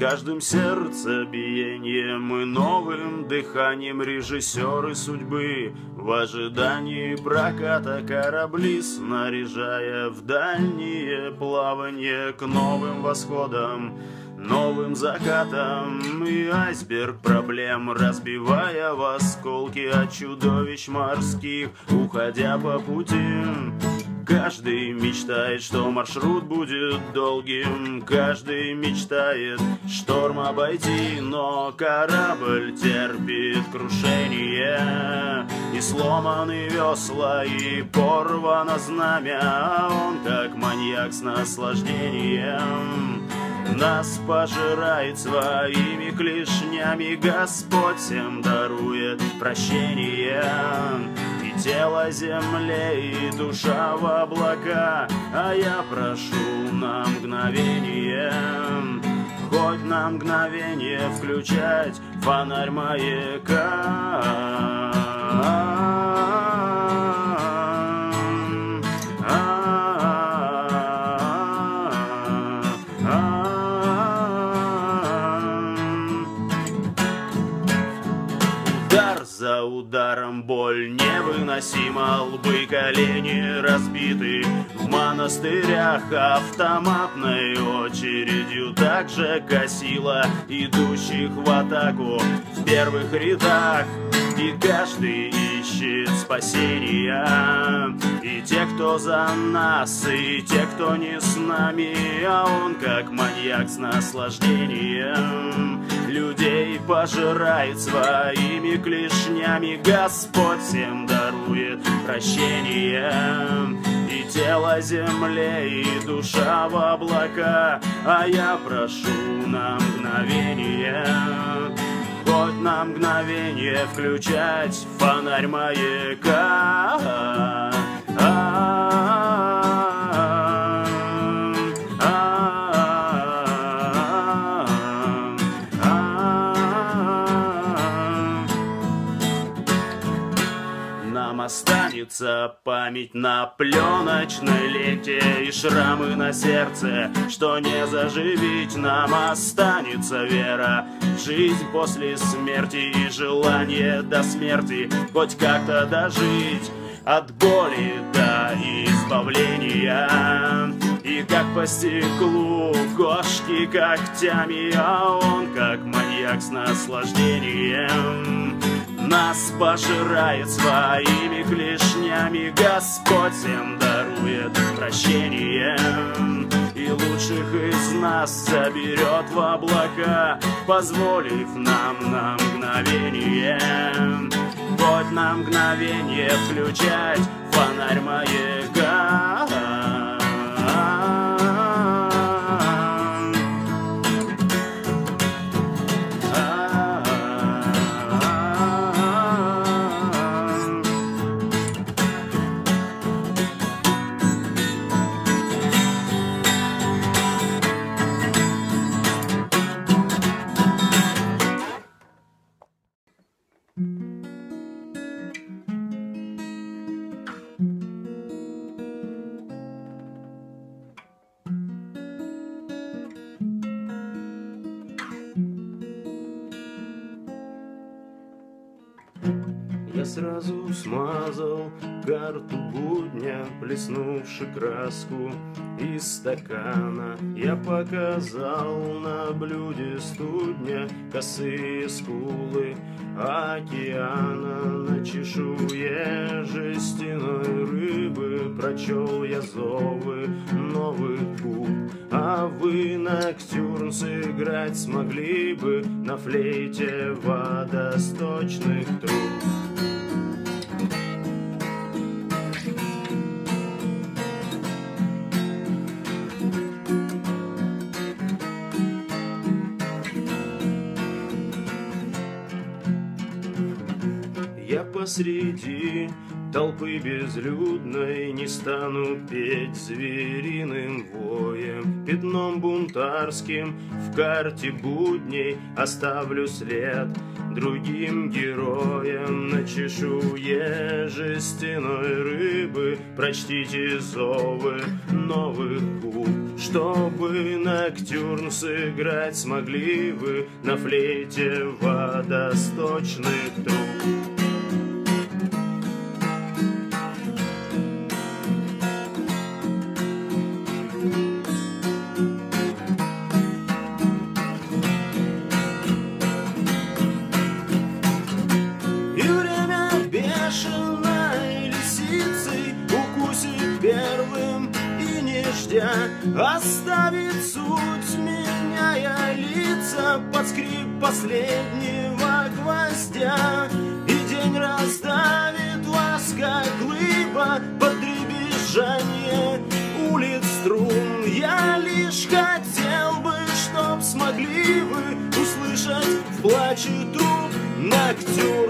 каждым сердцебиением и новым дыханием режиссеры судьбы В ожидании проката корабли снаряжая в дальние плавания к новым восходам новым закатом И айсберг проблем, разбивая в осколки От чудовищ морских, уходя по пути Каждый мечтает, что маршрут будет долгим. Каждый мечтает шторм обойти Но корабль терпит крушение. И сломаны весла, и порвано знамя А он как маньяк с наслаждением. Нас пожирает своими клешнями Господь всем дарует прощение тело земле, и душа в облака А я прошу на мгновение Хоть на мгновение включать фонарь маяка ударом боль. Невыносима Лбы, колени разбиты. В монастырях Автоматной очередью также косила Идущих в атаку. В первых рядах И каждый ищет спасения. И те, кто за нас, и те, кто не с нами А он как маньяк с наслаждением Людей пожирает своими клешнями. Господь всем дарует прощение И тело земле, и душа в облака. А я прошу на мгновение Хоть на мгновение включать фонарь маяка останется память на пленочной ленте И шрамы на сердце, что не заживить Нам останется вера. Жизнь после смерти И желание до смерти. Хоть как-то дожить От боли до избавления. И как по стеклу кошки когтями А он как маньяк с наслаждением нас пожирает своими клешнями. Господь всем дарует прощение И лучших из нас заберет в облака Позволив нам на мгновение Хоть на мгновение включать фонарь маяка сразу смазал карту будня, плеснувши краску из стакана. Я показал на блюде студня косые скулы океана. На чешуе жестяной рыбы прочел я зовы новых губ. А вы ноктюрн сыграть смогли бы на флейте водосточных труб. Посреди толпы безлюдной Не стану петь звериным воем. Пятном бунтарским в карте будней Оставлю след другим героям. На чешуе жестяной рыбы Прочтите зовы новых губ Чтобы ноктюрн сыграть смогли вы На флейте водосточный труп дождя Оставит суть, меняя лица Под скрип последнего гвоздя. И день раздавит вас, как глыба Под дребезжание улиц струн. Я лишь хотел бы, чтоб смогли вы Услышать в плаче труп Ноктюр